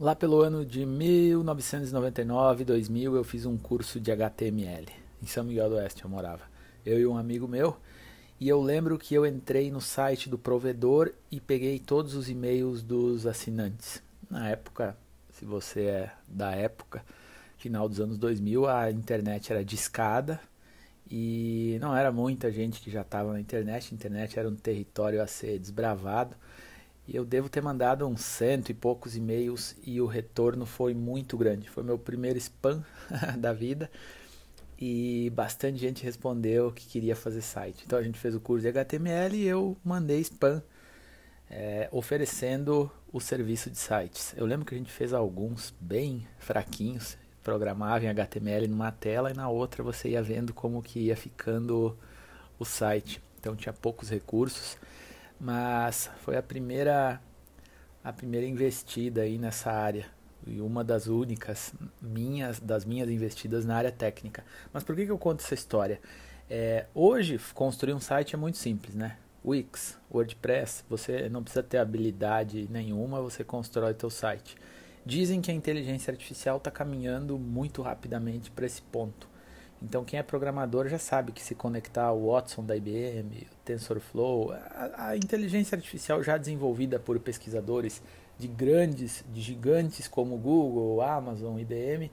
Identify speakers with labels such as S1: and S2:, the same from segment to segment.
S1: Lá pelo ano de 1999, 2000, eu fiz um curso de HTML. Em São Miguel do Oeste eu morava. Eu e um amigo meu. E eu lembro que eu entrei no site do provedor e peguei todos os e-mails dos assinantes. Na época, se você é da época, final dos anos 2000, a internet era discada e não era muita gente que já estava na internet. A internet era um território a ser desbravado. E eu devo ter mandado uns cento e poucos e-mails e o retorno foi muito grande. Foi meu primeiro spam da vida e bastante gente respondeu que queria fazer site. Então a gente fez o curso de HTML e eu mandei spam é, oferecendo o serviço de sites. Eu lembro que a gente fez alguns bem fraquinhos, programava em HTML numa tela e na outra você ia vendo como que ia ficando o site. Então tinha poucos recursos mas foi a primeira a primeira investida aí nessa área e uma das únicas minhas das minhas investidas na área técnica. Mas por que, que eu conto essa história? É, hoje construir um site é muito simples, né? Wix, WordPress, você não precisa ter habilidade nenhuma, você constrói teu site. Dizem que a inteligência artificial está caminhando muito rapidamente para esse ponto. Então quem é programador já sabe que se conectar ao Watson da IBM, o TensorFlow, a, a, inteligência artificial já desenvolvida por pesquisadores de grandes, de gigantes como Google, Amazon, IBM,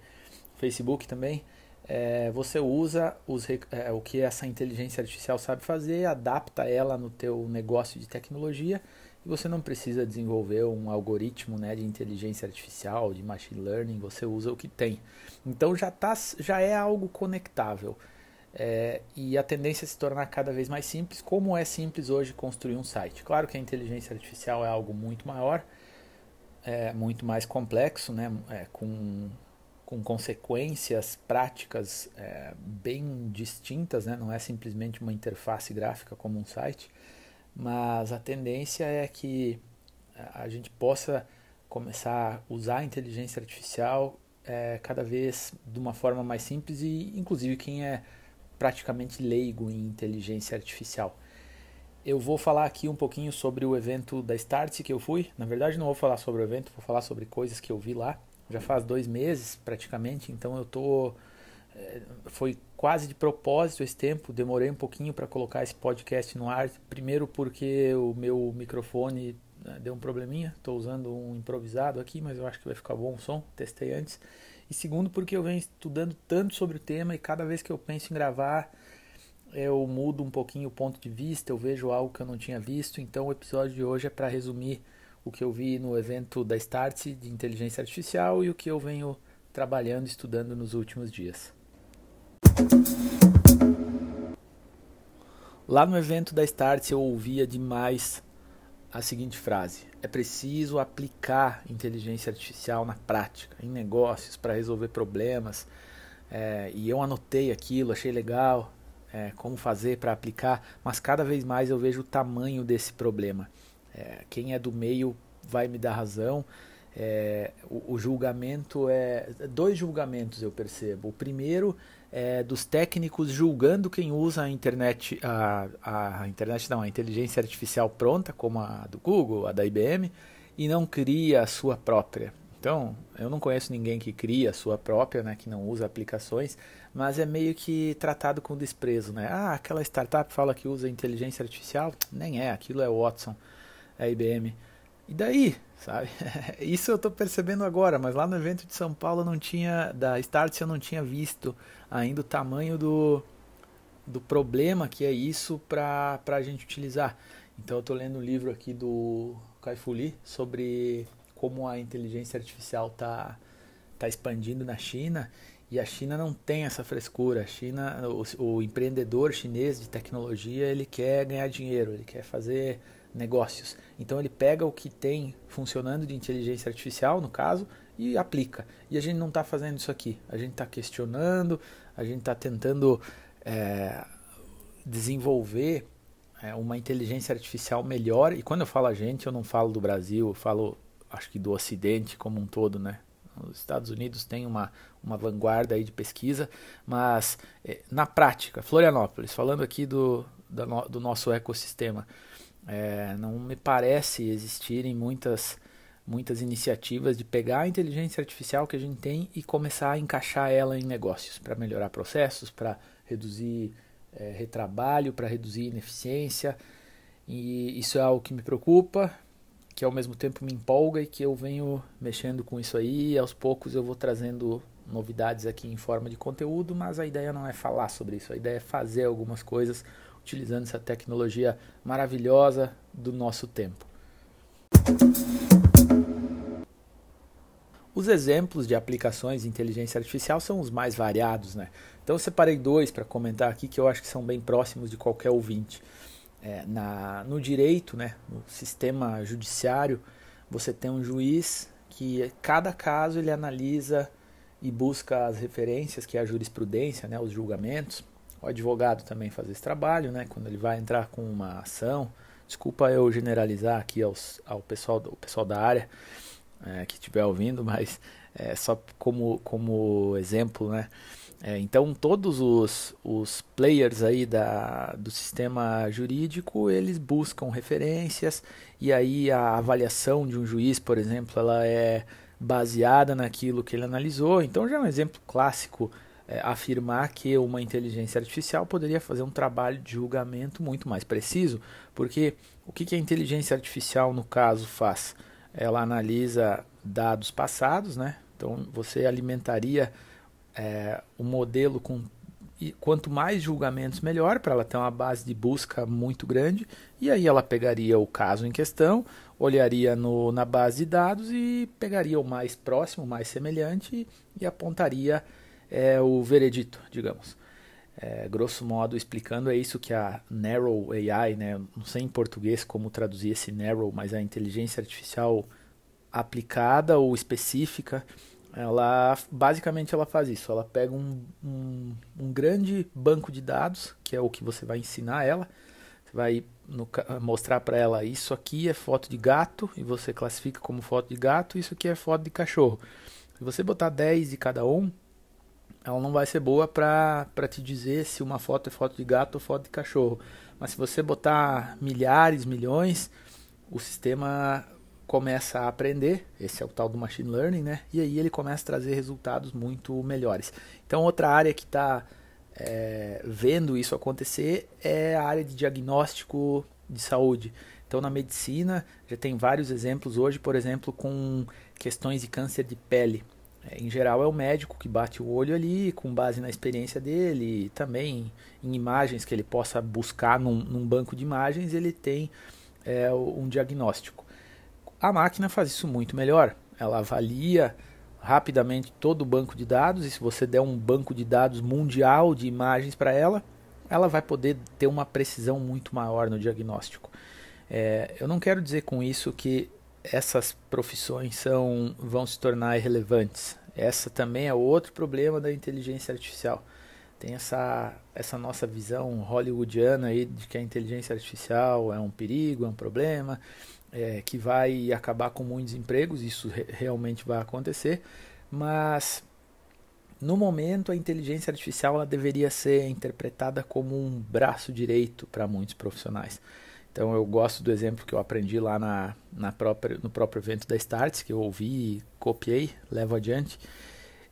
S1: Facebook também, é, você usa os, é, o que essa inteligência artificial sabe fazer, adapta ela no teu negócio de tecnologia e você não precisa desenvolver um algoritmo né, de inteligência artificial, de machine learning, você usa o que tem. Então já, tá, já é algo conectável. É, e a tendência é se tornar cada vez mais simples, como é simples hoje construir um site. Claro que a inteligência artificial é algo muito maior, é, muito mais complexo, né, é, com, com consequências práticas é, bem distintas, né, não é simplesmente uma interface gráfica como um site mas a tendência é que a gente possa começar a usar a inteligência artificial é, cada vez de uma forma mais simples e inclusive quem é praticamente leigo em inteligência artificial. Eu vou falar aqui um pouquinho sobre o evento da Start que eu fui. Na verdade, não vou falar sobre o evento, vou falar sobre coisas que eu vi lá. Já faz dois meses praticamente, então eu estou é, foi quase de propósito esse tempo, demorei um pouquinho para colocar esse podcast no ar. Primeiro porque o meu microfone né, deu um probleminha, estou usando um improvisado aqui, mas eu acho que vai ficar bom o som, testei antes. E segundo porque eu venho estudando tanto sobre o tema e cada vez que eu penso em gravar, eu mudo um pouquinho o ponto de vista, eu vejo algo que eu não tinha visto. Então o episódio de hoje é para resumir o que eu vi no evento da Start de inteligência artificial e o que eu venho trabalhando, estudando nos últimos dias. Lá no evento da Start eu ouvia demais a seguinte frase: é preciso aplicar inteligência artificial na prática, em negócios, para resolver problemas. É, e eu anotei aquilo, achei legal, é, como fazer para aplicar, mas cada vez mais eu vejo o tamanho desse problema. É, quem é do meio vai me dar razão. É, o, o, julgamento é. Dois julgamentos eu percebo. O primeiro é dos técnicos julgando quem usa a internet, a, a internet não, a inteligência artificial pronta, como a do Google, a da IBM, e não cria a sua própria. Então, eu não conheço ninguém que cria a sua própria, né, que não usa aplicações, mas é meio que tratado com desprezo, né? Ah, aquela startup fala que usa inteligência artificial, nem é, aquilo é Watson, é IBM. E daí, sabe? Isso eu estou percebendo agora, mas lá no evento de São Paulo não tinha, da Start eu não tinha visto ainda o tamanho do, do problema que é isso para a gente utilizar. Então eu estou lendo um livro aqui do Kai Fu Lee sobre como a inteligência artificial está tá expandindo na China e a China não tem essa frescura. A China, o, o empreendedor chinês de tecnologia, ele quer ganhar dinheiro, ele quer fazer negócios. Então ele pega o que tem funcionando de inteligência artificial, no caso, e aplica. E a gente não está fazendo isso aqui. A gente está questionando, a gente está tentando é, desenvolver é, uma inteligência artificial melhor. E quando eu falo a gente, eu não falo do Brasil, eu falo, acho que do Ocidente como um todo, né? Os Estados Unidos têm uma, uma vanguarda aí de pesquisa, mas é, na prática, Florianópolis, falando aqui do, do, do nosso ecossistema, é, não me parece existirem muitas, muitas iniciativas de pegar a inteligência artificial que a gente tem e começar a encaixar ela em negócios para melhorar processos, para reduzir é, retrabalho, para reduzir ineficiência. E isso é algo que me preocupa, que ao mesmo tempo me empolga e que eu venho mexendo com isso aí. E aos poucos eu vou trazendo novidades aqui em forma de conteúdo, mas a ideia não é falar sobre isso, a ideia é fazer algumas coisas utilizando essa tecnologia maravilhosa do nosso tempo. Os exemplos de aplicações de inteligência artificial são os mais variados, né? Então eu separei dois para comentar aqui que eu acho que são bem próximos de qualquer ouvinte. É, na, no direito, né, no sistema judiciário, você tem um juiz que cada caso ele analisa e busca as referências, que é a jurisprudência, né, os julgamentos. O advogado também faz esse trabalho, né, quando ele vai entrar com uma ação. Desculpa eu generalizar aqui aos, ao pessoal, o pessoal da área é, que estiver ouvindo, mas é só como, como exemplo, né? É, então todos os, os players aí da, do sistema jurídico eles buscam referências e aí a avaliação de um juiz, por exemplo, ela é baseada naquilo que ele analisou. Então já é um exemplo clássico é, afirmar que uma inteligência artificial poderia fazer um trabalho de julgamento muito mais preciso, porque o que, que a inteligência artificial no caso faz? Ela analisa dados passados, né? Então você alimentaria é, o modelo com e quanto mais julgamentos melhor para ela ter uma base de busca muito grande e aí ela pegaria o caso em questão olharia no, na base de dados e pegaria o mais próximo o mais semelhante e, apontaria é, o veredito digamos é, grosso modo explicando é isso que a narrow AI né não sei em português como traduzir esse narrow mas a inteligência artificial aplicada ou específica ela basicamente ela faz isso. Ela pega um, um, um, grande banco de dados, que é o que você vai ensinar ela. Você vai no, mostrar para ela isso aqui é foto de gato e você classifica como foto de gato. Isso aqui é foto de cachorro. Se você botar 10 de cada um, ela não vai ser boa para te dizer se uma foto é foto de gato ou foto de cachorro. Mas se você botar milhares, milhões, o sistema começa a aprender, esse é o tal do machine learning, né? E aí ele começa a trazer resultados muito melhores. Então outra área que está é, vendo isso acontecer é a área de diagnóstico de saúde. Então na medicina já tem vários exemplos hoje, por exemplo, com questões de câncer de pele. É, em geral é o médico que bate o olho ali, com base na experiência dele, também em imagens que ele possa buscar num, num banco de imagens, ele tem é, um diagnóstico. A máquina faz isso muito melhor. Ela avalia rapidamente todo o banco de dados e se você der um banco de dados mundial de imagens para ela, ela vai poder ter uma precisão muito maior no diagnóstico. É, eu não quero dizer com isso que essas profissões são, vão se tornar irrelevantes. Essa também é outro problema da inteligência artificial. Tem essa, essa nossa visão hollywoodiana aí de que a inteligência artificial é um perigo, é um problema é, que vai acabar com muitos empregos, isso re realmente vai acontecer, mas no momento a inteligência artificial ela deveria ser interpretada como um braço direito para muitos profissionais. Então eu gosto do exemplo que eu aprendi lá na, na própria, no próprio evento da Starts, que eu ouvi e copiei, levo adiante.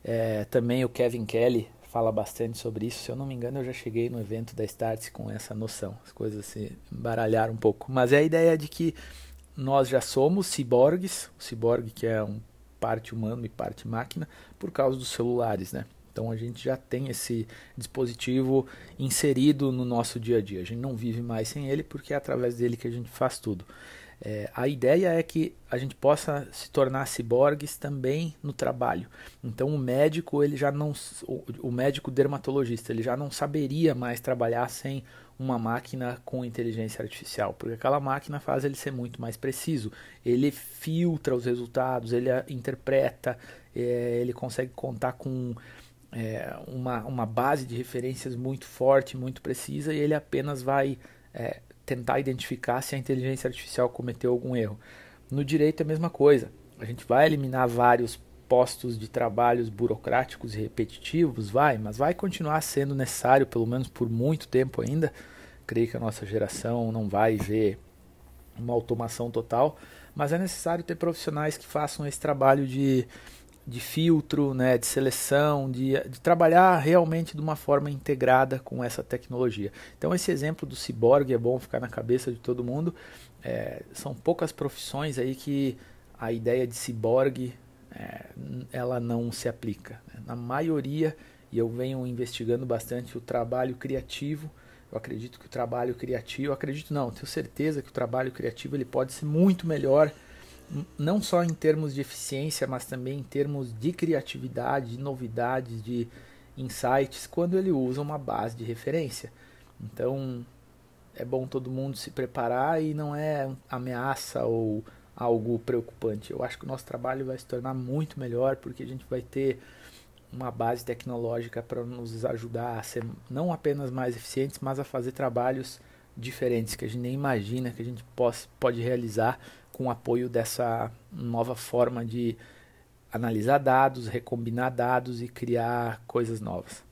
S1: É, também o Kevin Kelly fala bastante sobre isso. Se eu não me engano, eu já cheguei no evento da Starts com essa noção. As coisas se embaralharam um pouco. Mas é a ideia de que nós já somos ciborgues, o ciborgue que é um parte humano e parte máquina, por causa dos celulares, né? Então a gente já tem esse dispositivo inserido no nosso dia a dia. A gente não vive mais sem ele porque é através dele que a gente faz tudo. É, a ideia é que a gente possa se tornar ciborgues também no trabalho. Então o médico ele já não, o médico dermatologista ele já não saberia mais trabalhar sem uma máquina com inteligência artificial, porque aquela máquina faz ele ser muito mais preciso. Ele filtra os resultados, ele interpreta, é, ele consegue contar com é, uma, uma base de referências muito forte, muito precisa, e ele apenas vai é, tentar identificar se a inteligência artificial cometeu algum erro. No direito é a mesma coisa. A gente vai eliminar vários postos de trabalhos burocráticos e repetitivos, vai, mas vai continuar sendo necessário, pelo menos por muito tempo ainda. Creio que a nossa geração não vai ver uma automação total, mas é necessário ter profissionais que façam esse trabalho de, de filtro, né, de seleção, de, de trabalhar realmente de uma forma integrada com essa tecnologia. Então, esse exemplo do ciborgue é bom ficar na cabeça de todo mundo. É, são poucas profissões aí que a ideia de ciborgue é, ela não se aplica. Né? Na maioria, e eu venho investigando bastante o trabalho criativo. Eu acredito que o trabalho criativo, acredito não, tenho certeza que o trabalho criativo ele pode ser muito melhor, não só em termos de eficiência, mas também em termos de criatividade, de novidades, de insights, quando ele usa uma base de referência. Então, é bom todo mundo se preparar e não é ameaça ou algo preocupante. Eu acho que o nosso trabalho vai se tornar muito melhor porque a gente vai ter uma base tecnológica para nos ajudar a ser não apenas mais eficientes, mas a fazer trabalhos diferentes que a gente nem imagina que a gente pode realizar com apoio dessa nova forma de analisar dados, recombinar dados e criar coisas novas.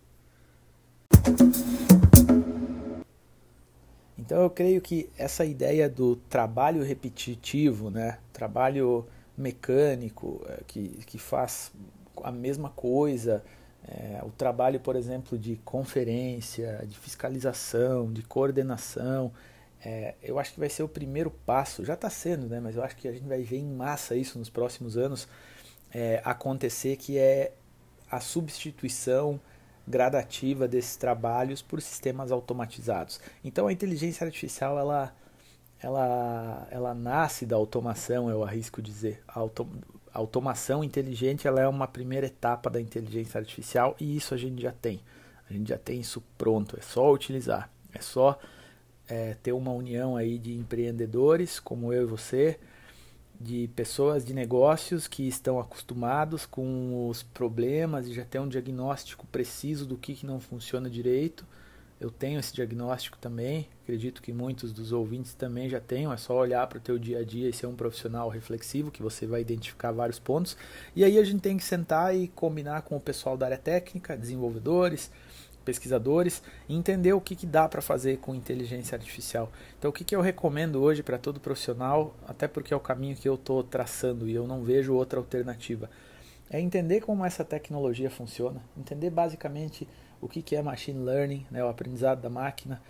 S1: Então eu creio que essa ideia do trabalho repetitivo, né, trabalho mecânico, eh, que, que faz a mesma coisa, é, o trabalho, por exemplo, de conferência, de fiscalização, de coordenação, é, eu acho que vai ser o primeiro passo, já está sendo, né, mas eu acho que a gente vai ver em massa isso nos próximos anos é, acontecer, que é a substituição gradativa desses trabalhos por sistemas automatizados. Então a inteligência artificial ela, ela, ela nasce da automação, eu arrisco dizer. A, auto, a automação inteligente ela é uma primeira etapa da inteligência artificial e isso a gente já tem. A gente já tem isso pronto, é só utilizar. É só é, ter uma união aí de empreendedores como eu e você, de pessoas de negócios que estão acostumados com os problemas e já tem um diagnóstico preciso do que, que não funciona direito. Eu tenho esse diagnóstico também, acredito que muitos dos ouvintes também já tenham, é só olhar para o teu dia a dia e ser um profissional reflexivo que você vai identificar vários pontos. E aí a gente tem que sentar e combinar com o pessoal da área técnica, desenvolvedores, pesquisadores e entender o que, que dá para fazer com inteligência artificial. Então, o que, que eu recomendo hoje para todo profissional, até porque é o caminho que eu estou traçando e eu não vejo outra alternativa, é entender como essa tecnologia funciona, entender basicamente o que, que é machine learning, né, o aprendizado da máquina,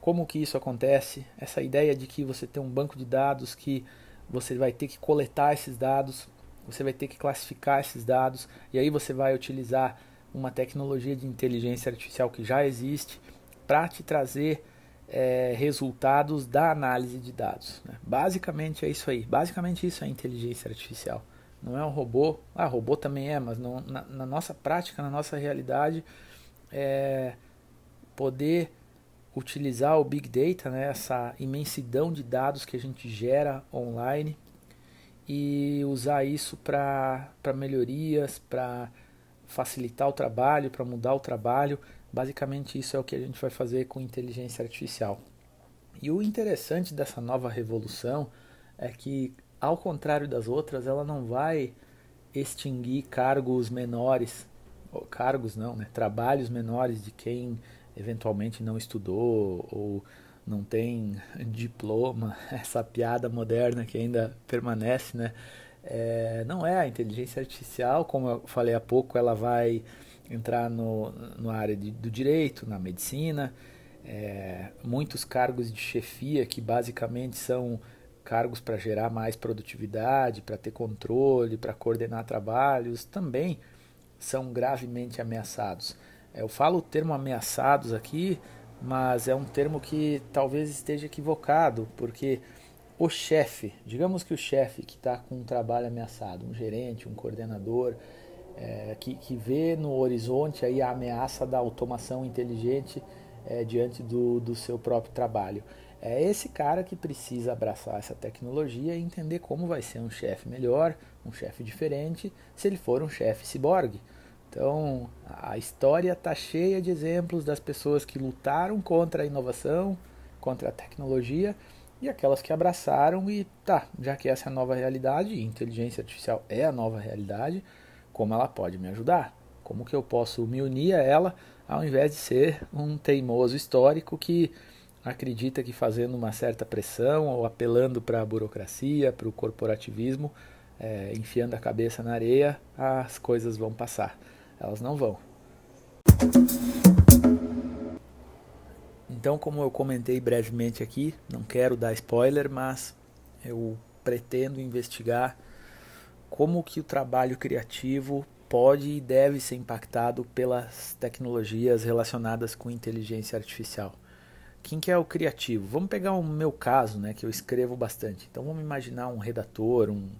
S1: como que isso acontece, essa ideia de que você tem um banco de dados que você vai ter que coletar esses dados, você vai ter que classificar esses dados e aí você vai utilizar uma tecnologia de inteligência artificial que já existe para te trazer é, resultados da análise de dados. Né? Basicamente é isso aí. Basicamente isso é inteligência artificial. Não é um robô. Ah, robô também é, mas não, na, na, nossa prática, na nossa realidade, é poder utilizar o Big Data, né, essa imensidão de dados que a gente gera online e usar isso para melhorias, para facilitar o trabalho, para mudar o trabalho. Basicamente, isso é o que a gente vai fazer com inteligência artificial. E o interessante dessa nova revolução é que, ao contrário das outras, ela não vai extinguir cargos menores, cargos não, né? trabalhos menores de quem eventualmente não estudou ou não tem diploma, essa piada moderna que ainda permanece, né? É, não é a inteligência artificial, como eu falei há pouco, ela vai entrar no, no área de, do direito, na medicina, é, muitos cargos de chefia que basicamente são cargos para gerar mais produtividade, para ter controle, para coordenar trabalhos, também são gravemente ameaçados. É, eu falo o termo ameaçados aqui, mas é um termo que talvez esteja equivocado, porque o chefe, digamos que o chefe que está com um trabalho ameaçado, um gerente, um coordenador, é, que, que vê no horizonte aí a ameaça da automação inteligente é, diante do, do seu próprio trabalho. É esse cara que precisa abraçar essa tecnologia e entender como vai ser um chefe melhor, um chefe diferente, se ele for um chefe ciborgue. Então, a história está cheia de exemplos das pessoas que lutaram contra a inovação, contra a tecnologia, e aquelas que abraçaram e tá, já que essa é a nova realidade, inteligência artificial é a nova realidade, como ela pode me ajudar? Como que eu posso me unir a ela ao invés de ser um teimoso histórico que acredita que fazendo uma certa pressão ou apelando para a burocracia, para o corporativismo, é, enfiando a cabeça na areia, as coisas vão passar. Elas não vão. Então, como eu comentei brevemente aqui, não quero dar spoiler, mas eu pretendo investigar como que o trabalho criativo pode e deve ser impactado pelas tecnologias relacionadas com inteligência artificial. Quem que é o criativo? Vamos pegar o meu caso, né, que eu escrevo bastante. Então vamos imaginar um redator, um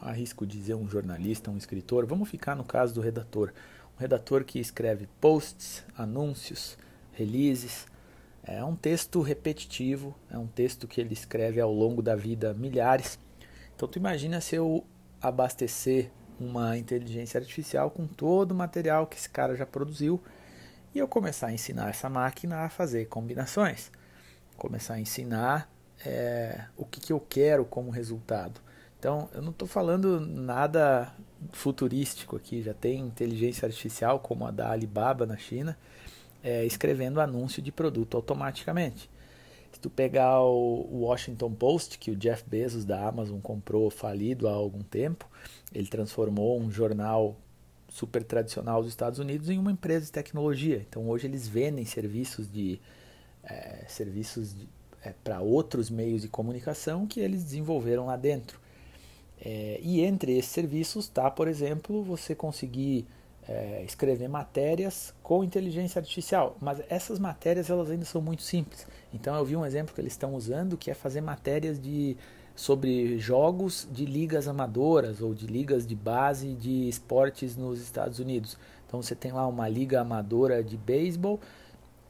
S1: arrisco dizer um jornalista, um escritor. Vamos ficar no caso do redator. Um redator que escreve posts, anúncios, releases. É um texto repetitivo, é um texto que ele escreve ao longo da vida milhares. Então tu imagina se eu abastecer uma inteligência artificial com todo o material que esse cara já produziu e eu começar a ensinar essa máquina a fazer combinações, começar a ensinar é, o que, que eu quero como resultado. Então, eu não estou falando nada futurístico aqui, já tem inteligência artificial como a da Alibaba na China, é, escrevendo anúncio de produto automaticamente. Se tu pegar o Washington Post, que o Jeff Bezos da Amazon comprou falido há algum tempo, ele transformou um jornal super tradicional dos Estados Unidos em uma empresa de tecnologia. Então hoje eles vendem serviços de é, serviços é, para outros meios de comunicação que eles desenvolveram lá dentro. É, e entre esses serviços está, por exemplo, você conseguir é, escrever matérias com inteligência artificial, mas essas matérias elas ainda são muito simples. Então eu vi um exemplo que eles estão usando que é fazer matérias de sobre jogos de ligas amadoras ou de ligas de base de esportes nos Estados Unidos. Então você tem lá uma liga amadora de beisebol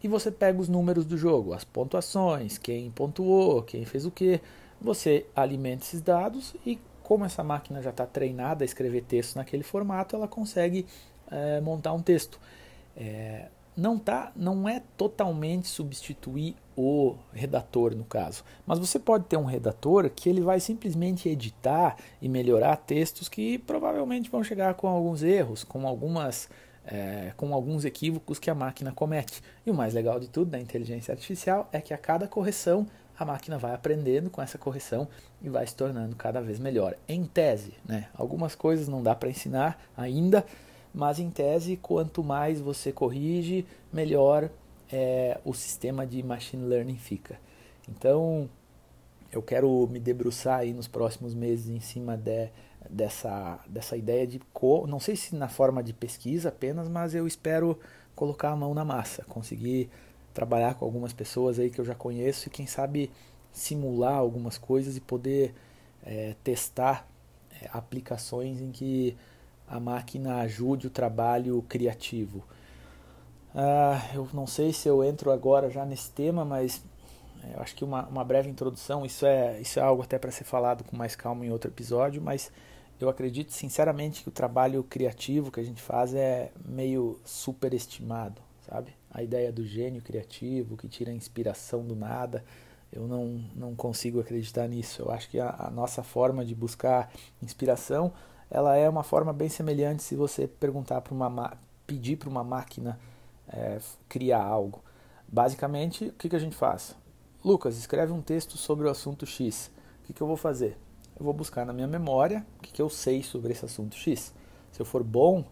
S1: e você pega os números do jogo, as pontuações, quem pontuou, quem fez o que. Você alimenta esses dados e como essa máquina já está treinada a escrever texto naquele formato, ela consegue é, montar um texto. É, não tá, não é totalmente substituir o redator no caso, mas você pode ter um redator que ele vai simplesmente editar e melhorar textos que provavelmente vão chegar com alguns erros, com algumas é, com alguns equívocos que a máquina comete. E o mais legal de tudo da inteligência artificial é que a cada correção a máquina vai aprendendo com essa correção e vai se tornando cada vez melhor. Em tese, né? algumas coisas não dá para ensinar ainda, mas em tese, quanto mais você corrige, melhor é, o sistema de machine learning fica. Então, eu quero me debruçar aí nos próximos meses em cima de, dessa, dessa ideia de, não sei se na forma de pesquisa apenas, mas eu espero colocar a mão na massa, conseguir trabalhar com algumas pessoas aí que eu já conheço e quem sabe simular algumas coisas e poder é, testar é, aplicações em que a máquina ajude o trabalho criativo. Ah, eu não sei se eu entro agora já nesse tema, mas é, eu acho que uma, uma breve introdução, isso é, isso é algo até para ser falado com mais calma em outro episódio, mas eu acredito sinceramente que o trabalho criativo que a gente faz é meio superestimado, sabe? a ideia do gênio criativo que tira a inspiração do nada. Eu não, não consigo acreditar nisso. Eu acho que a, a nossa forma de buscar inspiração ela é uma forma bem semelhante se você perguntar para uma pedir para uma máquina é, criar algo. Basicamente, o que, que a gente faz? Lucas, escreve um texto sobre o assunto X. O que, que eu vou fazer? Eu vou buscar na minha memória o que, que eu sei sobre esse assunto X. Se eu for bom,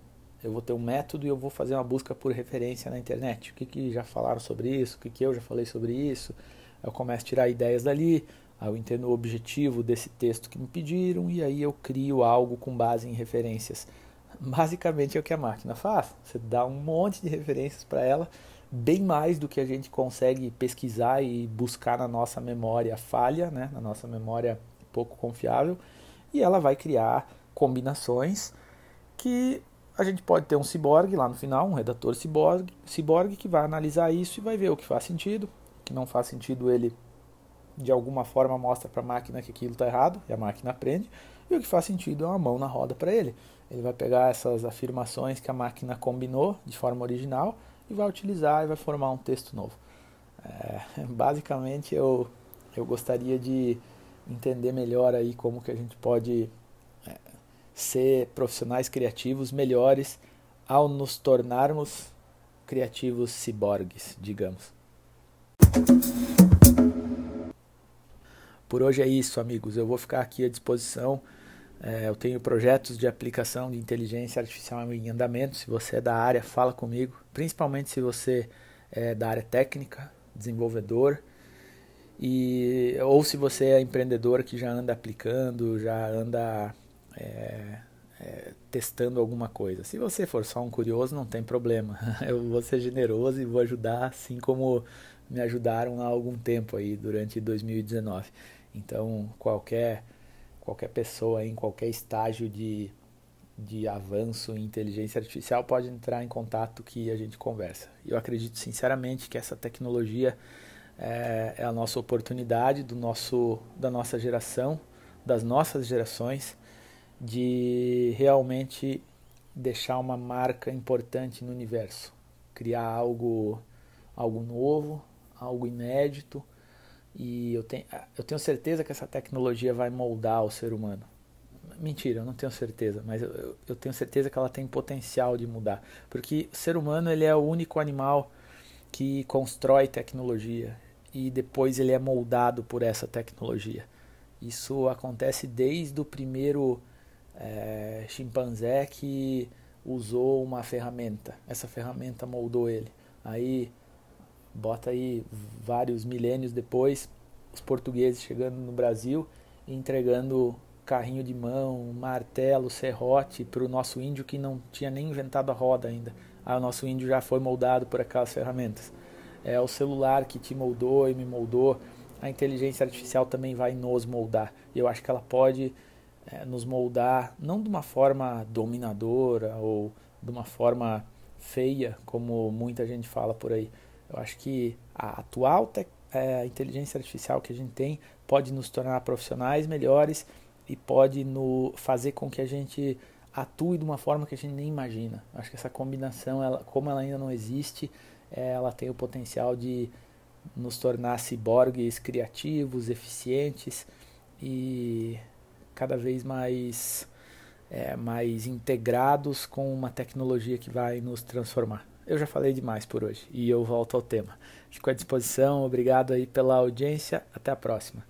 S1: eu vou ter um método e eu vou fazer uma busca por referência na internet. O que, que já falaram sobre isso? O que, que eu já falei sobre isso? Eu começo a tirar ideias dali, eu entendo o objetivo desse texto que me pediram e aí eu crio algo com base em referências. Basicamente é o que a máquina faz. Você dá um monte de referências para ela, bem mais do que a gente consegue pesquisar e buscar na nossa memória falha, né? na nossa memória pouco confiável, e ela vai criar combinações que a gente pode ter um ciborgue lá no final, um redator ciborgue, ciborgue que vai analisar isso e vai ver o que faz sentido, o que não faz sentido ele de alguma forma mostra para a máquina que aquilo está errado e a máquina aprende, e o que faz sentido é uma mão na roda para ele. Ele vai pegar essas afirmações que a máquina combinou de forma original e vai utilizar e vai formar um texto novo. É, basicamente eu, eu gostaria de entender melhor aí como que a gente pode ser profissionais criativos melhores ao nos tornarmos criativos ciborgues, digamos. Por hoje é isso, amigos. Eu vou ficar aqui à disposição. É, eu tenho projetos de aplicação de inteligência artificial em andamento. Se você é da área, fala comigo. Principalmente se você é da área técnica, desenvolvedor, e ou se você é empreendedor que já anda aplicando, já anda é, é, testando alguma coisa. Se você for só um curioso, não tem problema. Eu vou ser generoso e vou ajudar, assim como me ajudaram há algum tempo aí durante 2019. Então, qualquer qualquer pessoa em qualquer estágio de, de avanço em inteligência artificial pode entrar em contato que a gente conversa. Eu acredito sinceramente que essa tecnologia é, é a nossa oportunidade do nosso, da nossa geração, das nossas gerações, de realmente deixar uma marca importante no universo, criar algo, algo novo, algo inédito. E eu tenho, eu tenho certeza que essa tecnologia vai moldar o ser humano. Mentira, eu não tenho certeza, mas eu, eu tenho certeza que ela tem potencial de mudar. Porque o ser humano ele é o único animal que constrói tecnologia e depois ele é moldado por essa tecnologia. Isso acontece desde o primeiro é, chimpanzé que usou uma ferramenta. Essa ferramenta moldou ele. Aí bota aí vários milênios depois, os portugueses chegando no Brasil e entregando carrinho de mão, martelo, serrote para o nosso índio que não tinha nem inventado a roda ainda. Aí o nosso índio já foi moldado por aquelas ferramentas é o celular que te moldou e me moldou, a inteligência artificial também vai nos moldar. Eu acho que ela pode é, nos moldar não de uma forma dominadora ou de uma forma feia, como muita gente fala por aí. Eu acho que a atual é, inteligência artificial que a gente tem pode nos tornar profissionais melhores e pode no, fazer com que a gente atue de uma forma que a gente nem imagina. Acho que essa combinação, ela, como ela ainda não existe, é, ela tem o potencial de nos tornar ciborgues criativos, eficientes e cada vez mais, é, mais integrados com uma tecnologia que vai nos transformar. Eu já falei demais por hoje e eu volto ao tema. Fico à disposição, obrigado aí pela audiência, até a próxima.